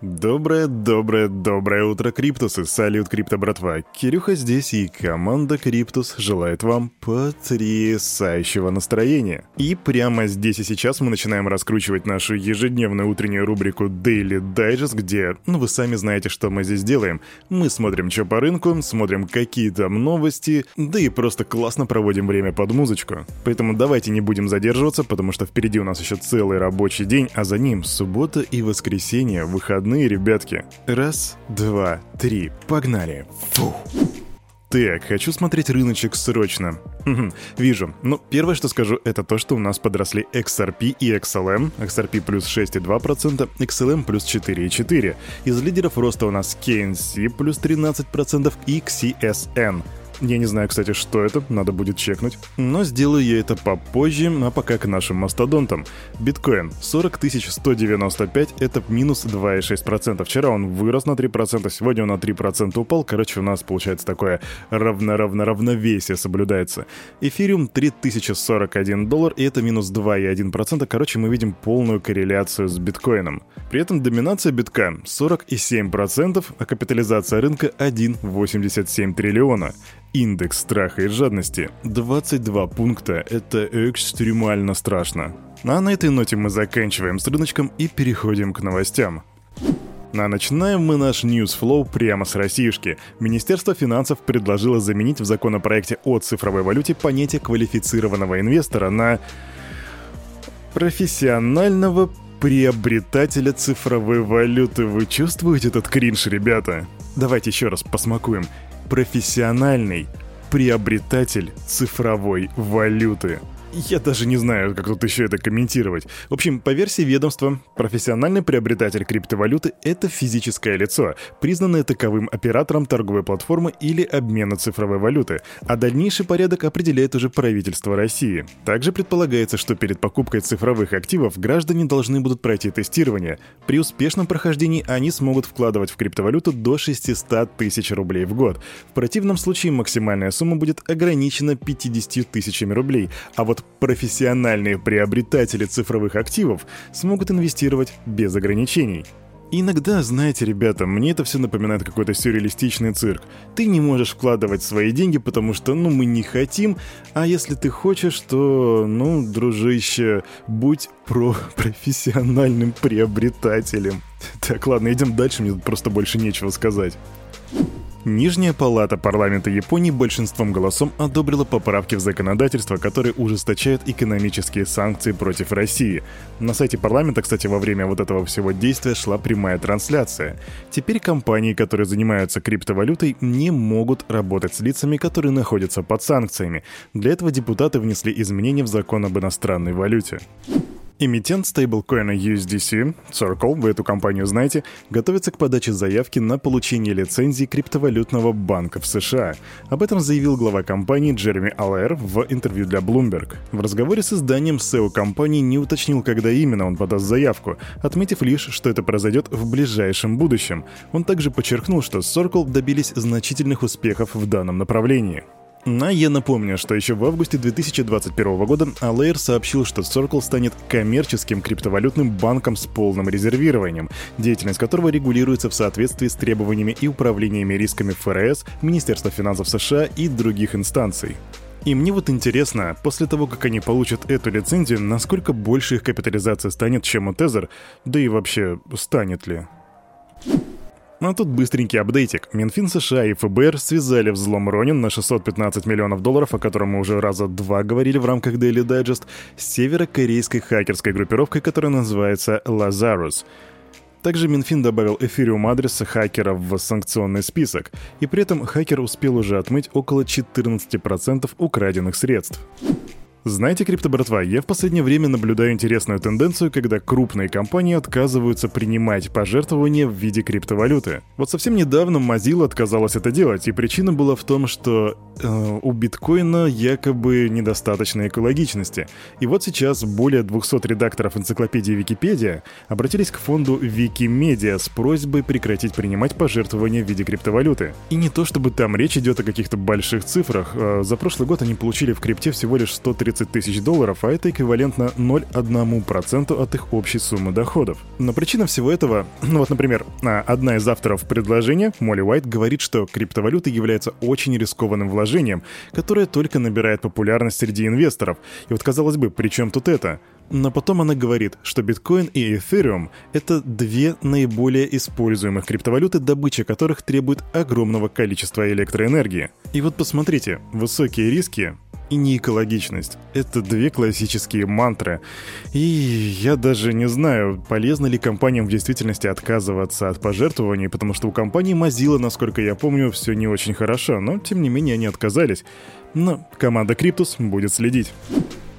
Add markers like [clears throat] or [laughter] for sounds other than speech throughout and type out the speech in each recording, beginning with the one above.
Доброе, доброе, доброе утро, Криптусы! Салют, Крипто братва! Кирюха здесь, и команда Криптус желает вам потрясающего настроения. И прямо здесь и сейчас мы начинаем раскручивать нашу ежедневную утреннюю рубрику Daily Digest, где, ну вы сами знаете, что мы здесь делаем. Мы смотрим, что по рынку, смотрим какие там новости, да и просто классно проводим время под музычку. Поэтому давайте не будем задерживаться, потому что впереди у нас еще целый рабочий день, а за ним суббота и воскресенье, выходные выходные, ребятки. Раз, два, три, погнали. Фу. Так, хочу смотреть рыночек срочно. вижу. Ну, первое, что скажу, это то, что у нас подросли XRP и XLM. XRP плюс 6,2%, XLM плюс 4,4%. Из лидеров роста у нас KNC плюс 13% и XCSN я не знаю, кстати, что это, надо будет чекнуть. Но сделаю я это попозже, а пока к нашим мастодонтам. Биткоин 40 195, это минус 2,6%. Вчера он вырос на 3%, сегодня он на 3% упал. Короче, у нас получается такое равно-равно-равновесие соблюдается. Эфириум 3041 доллар, и это минус 2,1%. Короче, мы видим полную корреляцию с биткоином. При этом доминация битка 47%, а капитализация рынка 1,87 триллиона. Индекс страха и жадности 22 пункта. Это экстремально страшно. А на этой ноте мы заканчиваем с рыночком и переходим к новостям. А начинаем мы наш ньюсфлоу прямо с Россиюшки. Министерство финансов предложило заменить в законопроекте о цифровой валюте понятие квалифицированного инвестора на профессионального приобретателя цифровой валюты. Вы чувствуете этот кринж, ребята? Давайте еще раз посмакуем профессиональный приобретатель цифровой валюты. Я даже не знаю, как тут еще это комментировать. В общем, по версии ведомства, профессиональный приобретатель криптовалюты — это физическое лицо, признанное таковым оператором торговой платформы или обмена цифровой валюты, а дальнейший порядок определяет уже правительство России. Также предполагается, что перед покупкой цифровых активов граждане должны будут пройти тестирование. При успешном прохождении они смогут вкладывать в криптовалюту до 600 тысяч рублей в год. В противном случае максимальная сумма будет ограничена 50 тысячами рублей, а вот профессиональные приобретатели цифровых активов смогут инвестировать без ограничений. иногда, знаете, ребята, мне это все напоминает какой-то сюрреалистичный цирк. Ты не можешь вкладывать свои деньги, потому что, ну, мы не хотим, а если ты хочешь, то, ну, дружище, будь про [laughs] профессиональным приобретателем. Так, ладно, идем дальше, мне тут просто больше нечего сказать. Нижняя палата парламента Японии большинством голосом одобрила поправки в законодательство, которые ужесточают экономические санкции против России. На сайте парламента, кстати, во время вот этого всего действия шла прямая трансляция. Теперь компании, которые занимаются криптовалютой, не могут работать с лицами, которые находятся под санкциями. Для этого депутаты внесли изменения в закон об иностранной валюте. Эмитент стейблкоина USDC, Circle, вы эту компанию знаете, готовится к подаче заявки на получение лицензии криптовалютного банка в США. Об этом заявил глава компании Джереми Аллер в интервью для Bloomberg. В разговоре с изданием SEO компании не уточнил, когда именно он подаст заявку, отметив лишь, что это произойдет в ближайшем будущем. Он также подчеркнул, что Circle добились значительных успехов в данном направлении. А я напомню, что еще в августе 2021 года Alair сообщил, что Circle станет коммерческим криптовалютным банком с полным резервированием, деятельность которого регулируется в соответствии с требованиями и управлениями рисками ФРС, Министерства финансов США и других инстанций. И мне вот интересно, после того, как они получат эту лицензию, насколько больше их капитализация станет, чем у Tether, да и вообще, станет ли? А тут быстренький апдейтик. Минфин США и ФБР связали взлом Ронин на 615 миллионов долларов, о котором мы уже раза два говорили в рамках Daily Digest, с северокорейской хакерской группировкой, которая называется Lazarus. Также Минфин добавил эфириум адреса хакера в санкционный список, и при этом хакер успел уже отмыть около 14% украденных средств. Знаете, крипто братва, я в последнее время наблюдаю интересную тенденцию, когда крупные компании отказываются принимать пожертвования в виде криптовалюты. Вот совсем недавно Mozilla отказалась это делать, и причина была в том, что э, у биткоина якобы недостаточно экологичности. И вот сейчас более 200 редакторов энциклопедии Википедия обратились к фонду Wikimedia с просьбой прекратить принимать пожертвования в виде криптовалюты. И не то чтобы там речь идет о каких-то больших цифрах. Э, за прошлый год они получили в крипте всего лишь 130 130 тысяч долларов, а это эквивалентно 0,1% от их общей суммы доходов. Но причина всего этого, [clears throat] ну вот, например, а, одна из авторов предложения, Молли Уайт, говорит, что криптовалюта является очень рискованным вложением, которое только набирает популярность среди инвесторов. И вот казалось бы, при чем тут это? Но потом она говорит, что биткоин и эфириум — это две наиболее используемых криптовалюты, добыча которых требует огромного количества электроэнергии. И вот посмотрите, высокие риски и неэкологичность. Это две классические мантры. И я даже не знаю, полезно ли компаниям в действительности отказываться от пожертвований, потому что у компании Mozilla, насколько я помню, все не очень хорошо, но тем не менее они отказались. Но команда Криптус будет следить.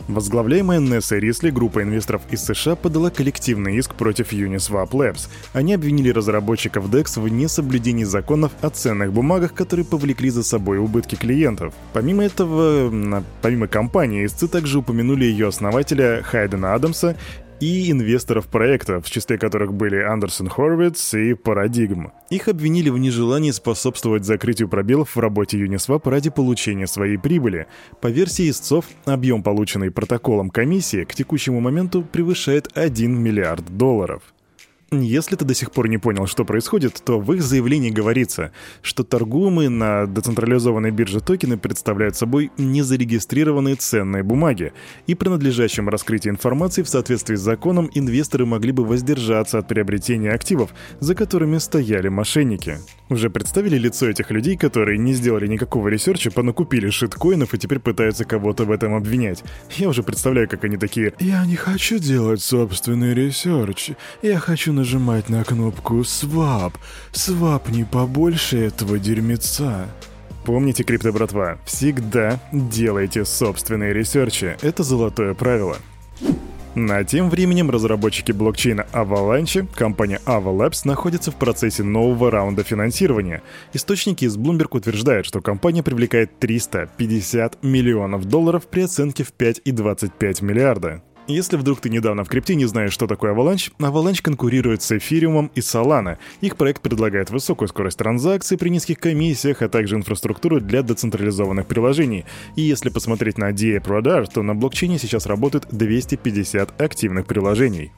Возглавляемая Несса Рисли, группа инвесторов из США подала коллективный иск против Uniswap Labs. Они обвинили разработчиков DEX в несоблюдении законов о ценных бумагах, которые повлекли за собой убытки клиентов. Помимо этого, помимо компании, истцы также упомянули ее основателя Хайдена Адамса и инвесторов проекта, в числе которых были Андерсон Хорвиц и Парадигм. Их обвинили в нежелании способствовать закрытию пробелов в работе Uniswap ради получения своей прибыли. По версии истцов, объем, полученный протоколом комиссии, к текущему моменту превышает 1 миллиард долларов. Если ты до сих пор не понял, что происходит, то в их заявлении говорится, что торгуемые на децентрализованной бирже токены представляют собой незарегистрированные ценные бумаги, и при надлежащем раскрытии информации в соответствии с законом инвесторы могли бы воздержаться от приобретения активов, за которыми стояли мошенники. Уже представили лицо этих людей, которые не сделали никакого research а, понакупили shitcoin ов и теперь пытаются кого-то в этом обвинять. Я уже представляю, как они такие «Я не хочу делать собственный research, я хочу нажимать на кнопку «Swap». Swap ни побольше этого дерьмеца. Помните, крипто братва, всегда делайте собственные research и. Это золотое правило. А тем временем разработчики блокчейна Avalanche, компания Ava Labs, находятся в процессе нового раунда финансирования. Источники из Bloomberg утверждают, что компания привлекает 350 миллионов долларов при оценке в 5,25 миллиарда. Если вдруг ты недавно в крипте не знаешь, что такое Avalanche, Avalanche конкурирует с Эфириумом и Solana. Их проект предлагает высокую скорость транзакций при низких комиссиях, а также инфраструктуру для децентрализованных приложений. И если посмотреть на DApp Radar, то на блокчейне сейчас работают 250 активных приложений.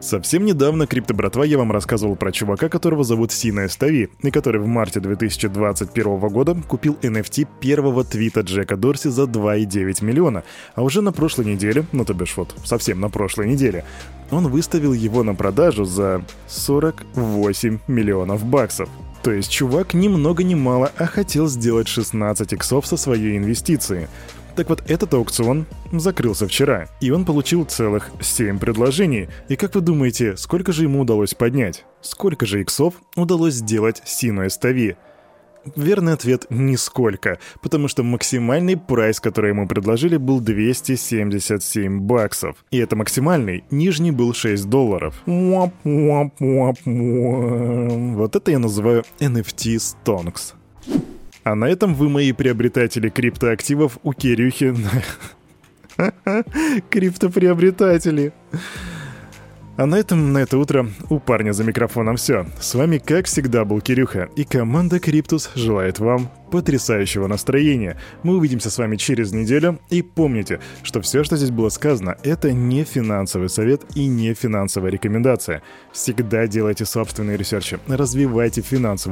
Совсем недавно, крипто братва, я вам рассказывал про чувака, которого зовут Сина Эстави, и который в марте 2021 года купил NFT первого твита Джека Дорси за 2,9 миллиона. А уже на прошлой неделе, ну то бишь вот совсем на прошлой неделе, он выставил его на продажу за 48 миллионов баксов. То есть чувак ни много ни мало, а хотел сделать 16 иксов со своей инвестиции. Так вот, этот аукцион закрылся вчера, и он получил целых 7 предложений. И как вы думаете, сколько же ему удалось поднять? Сколько же иксов удалось сделать Сину Эстави? Верный ответ – нисколько, потому что максимальный прайс, который ему предложили, был 277 баксов. И это максимальный, нижний был 6 долларов. Вот это я называю NFT Stonks. А на этом вы мои приобретатели криптоактивов у Кирюхи. [laughs] Криптоприобретатели. А на этом на это утро у парня за микрофоном все. С вами, как всегда, был Кирюха, и команда Криптус желает вам потрясающего настроения. Мы увидимся с вами через неделю, и помните, что все, что здесь было сказано, это не финансовый совет и не финансовая рекомендация. Всегда делайте собственные ресерчи, развивайте финансовую